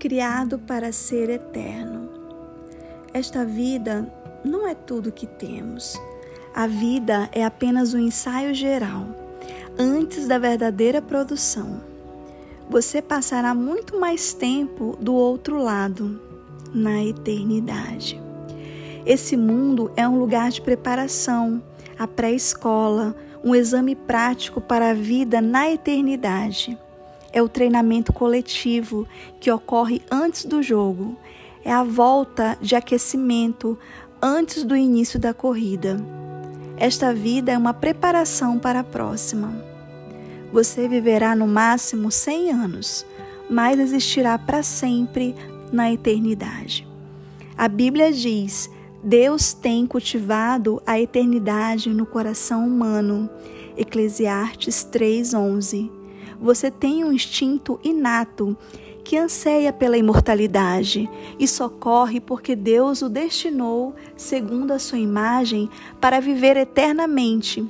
criado para ser eterno. Esta vida não é tudo que temos. A vida é apenas um ensaio geral, antes da verdadeira produção. Você passará muito mais tempo do outro lado, na eternidade. Esse mundo é um lugar de preparação, a pré-escola, um exame prático para a vida na eternidade é o treinamento coletivo que ocorre antes do jogo, é a volta de aquecimento antes do início da corrida. Esta vida é uma preparação para a próxima. Você viverá no máximo 100 anos, mas existirá para sempre na eternidade. A Bíblia diz: Deus tem cultivado a eternidade no coração humano. Eclesiastes 3:11 você tem um instinto inato que anseia pela imortalidade e socorre porque Deus o destinou, segundo a sua imagem, para viver eternamente.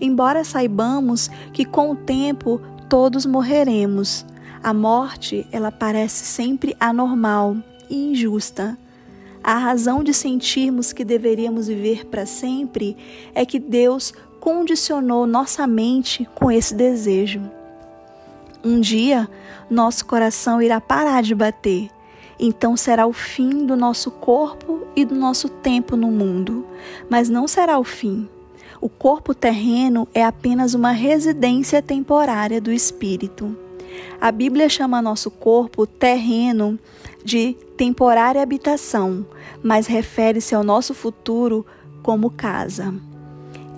Embora saibamos que com o tempo todos morreremos, a morte ela parece sempre anormal e injusta. A razão de sentirmos que deveríamos viver para sempre é que Deus condicionou nossa mente com esse desejo. Um dia, nosso coração irá parar de bater. Então será o fim do nosso corpo e do nosso tempo no mundo, mas não será o fim. O corpo terreno é apenas uma residência temporária do espírito. A Bíblia chama nosso corpo terreno de temporária habitação, mas refere-se ao nosso futuro como casa.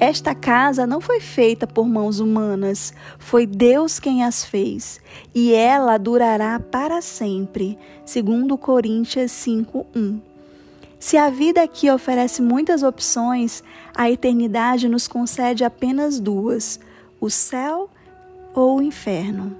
Esta casa não foi feita por mãos humanas, foi Deus quem as fez, e ela durará para sempre, segundo Coríntios 5:1. Se a vida aqui oferece muitas opções, a eternidade nos concede apenas duas: o céu ou o inferno.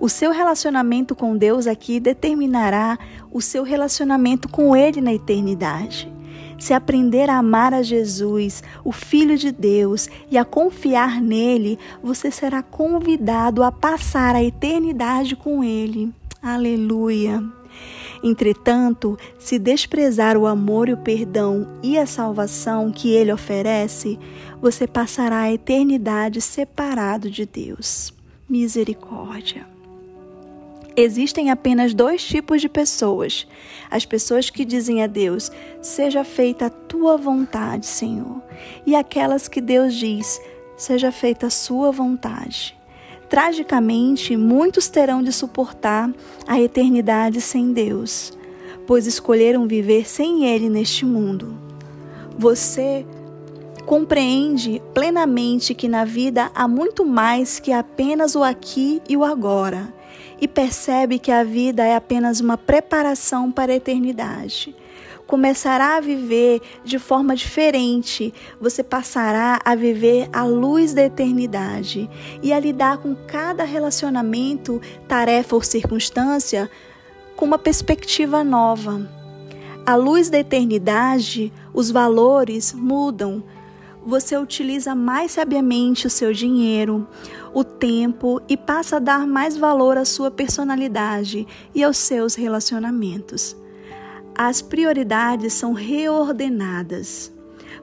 O seu relacionamento com Deus aqui determinará o seu relacionamento com Ele na eternidade. Se aprender a amar a Jesus, o Filho de Deus, e a confiar nele, você será convidado a passar a eternidade com ele. Aleluia! Entretanto, se desprezar o amor e o perdão e a salvação que ele oferece, você passará a eternidade separado de Deus. Misericórdia. Existem apenas dois tipos de pessoas: as pessoas que dizem a Deus, seja feita a tua vontade, Senhor, e aquelas que Deus diz, seja feita a sua vontade. Tragicamente, muitos terão de suportar a eternidade sem Deus, pois escolheram viver sem Ele neste mundo. Você compreende plenamente que na vida há muito mais que apenas o aqui e o agora e percebe que a vida é apenas uma preparação para a eternidade. Começará a viver de forma diferente, você passará a viver a luz da eternidade e a lidar com cada relacionamento, tarefa ou circunstância com uma perspectiva nova. A luz da eternidade, os valores mudam, você utiliza mais sabiamente o seu dinheiro, o tempo e passa a dar mais valor à sua personalidade e aos seus relacionamentos. As prioridades são reordenadas.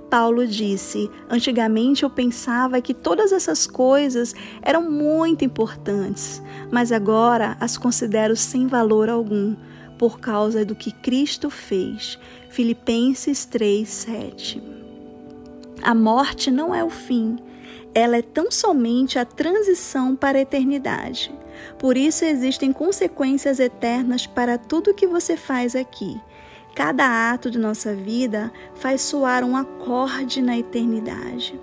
Paulo disse: Antigamente eu pensava que todas essas coisas eram muito importantes, mas agora as considero sem valor algum, por causa do que Cristo fez. Filipenses 3, 7. A morte não é o fim, ela é tão somente a transição para a eternidade. Por isso existem consequências eternas para tudo que você faz aqui. Cada ato de nossa vida faz soar um acorde na eternidade.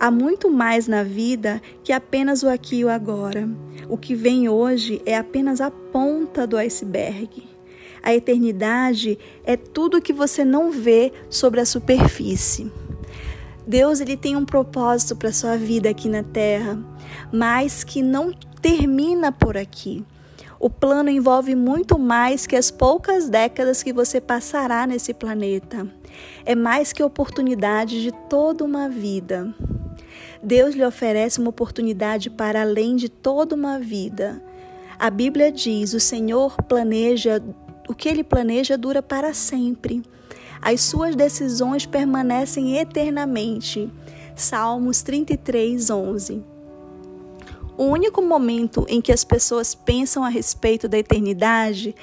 Há muito mais na vida que apenas o aqui e o agora. O que vem hoje é apenas a ponta do iceberg. A eternidade é tudo que você não vê sobre a superfície. Deus ele tem um propósito para sua vida aqui na terra, mas que não termina por aqui. O plano envolve muito mais que as poucas décadas que você passará nesse planeta. É mais que oportunidade de toda uma vida. Deus lhe oferece uma oportunidade para além de toda uma vida. A Bíblia diz: o Senhor planeja, o que ele planeja dura para sempre. As suas decisões permanecem eternamente. Salmos 33, 11. O único momento em que as pessoas pensam a respeito da eternidade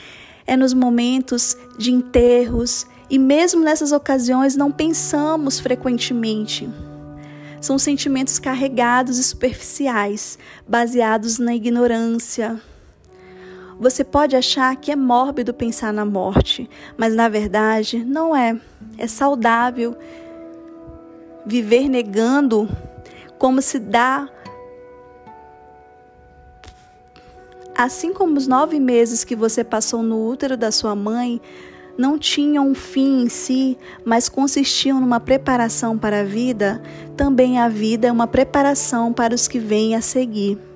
é nos momentos de enterros e, mesmo nessas ocasiões, não pensamos frequentemente. São sentimentos carregados e superficiais, baseados na ignorância. Você pode achar que é mórbido pensar na morte, mas na verdade não é. É saudável viver negando como se dá. Assim como os nove meses que você passou no útero da sua mãe não tinham um fim em si, mas consistiam numa preparação para a vida, também a vida é uma preparação para os que vêm a seguir.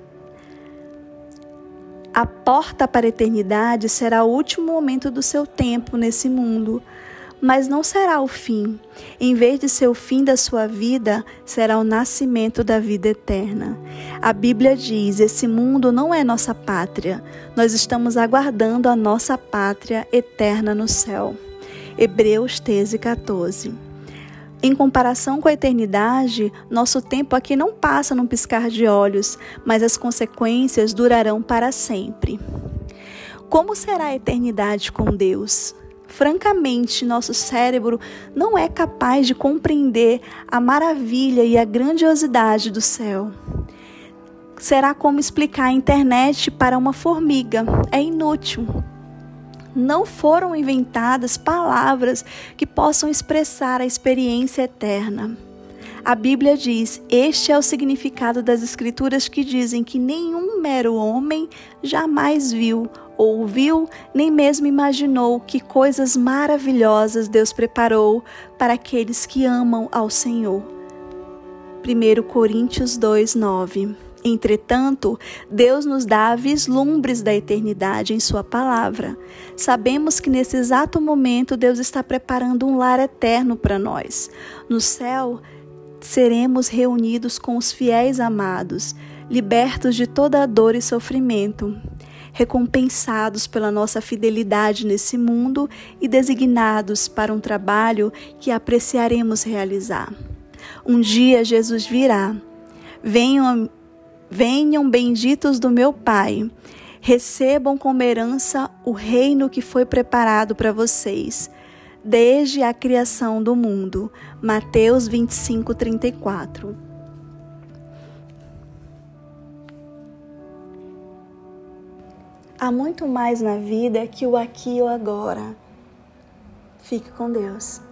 A porta para a eternidade será o último momento do seu tempo nesse mundo, mas não será o fim. Em vez de ser o fim da sua vida, será o nascimento da vida eterna. A Bíblia diz: esse mundo não é nossa pátria. Nós estamos aguardando a nossa pátria eterna no céu. Hebreus 13, 14. Em comparação com a eternidade, nosso tempo aqui não passa num piscar de olhos, mas as consequências durarão para sempre. Como será a eternidade com Deus? Francamente, nosso cérebro não é capaz de compreender a maravilha e a grandiosidade do céu. Será como explicar a internet para uma formiga. É inútil. Não foram inventadas palavras que possam expressar a experiência eterna. A Bíblia diz: Este é o significado das Escrituras que dizem que nenhum mero homem jamais viu ouviu, nem mesmo imaginou que coisas maravilhosas Deus preparou para aqueles que amam ao Senhor. 1 Coríntios 2, 9. Entretanto, Deus nos dá vislumbres da eternidade em Sua palavra. Sabemos que nesse exato momento Deus está preparando um lar eterno para nós. No céu, seremos reunidos com os fiéis amados, libertos de toda dor e sofrimento recompensados pela nossa fidelidade nesse mundo e designados para um trabalho que apreciaremos realizar. Um dia Jesus virá. Venham, venham benditos do meu Pai. Recebam como herança o reino que foi preparado para vocês desde a criação do mundo. Mateus 25, 34. Há muito mais na vida que o aqui e o agora. Fique com Deus.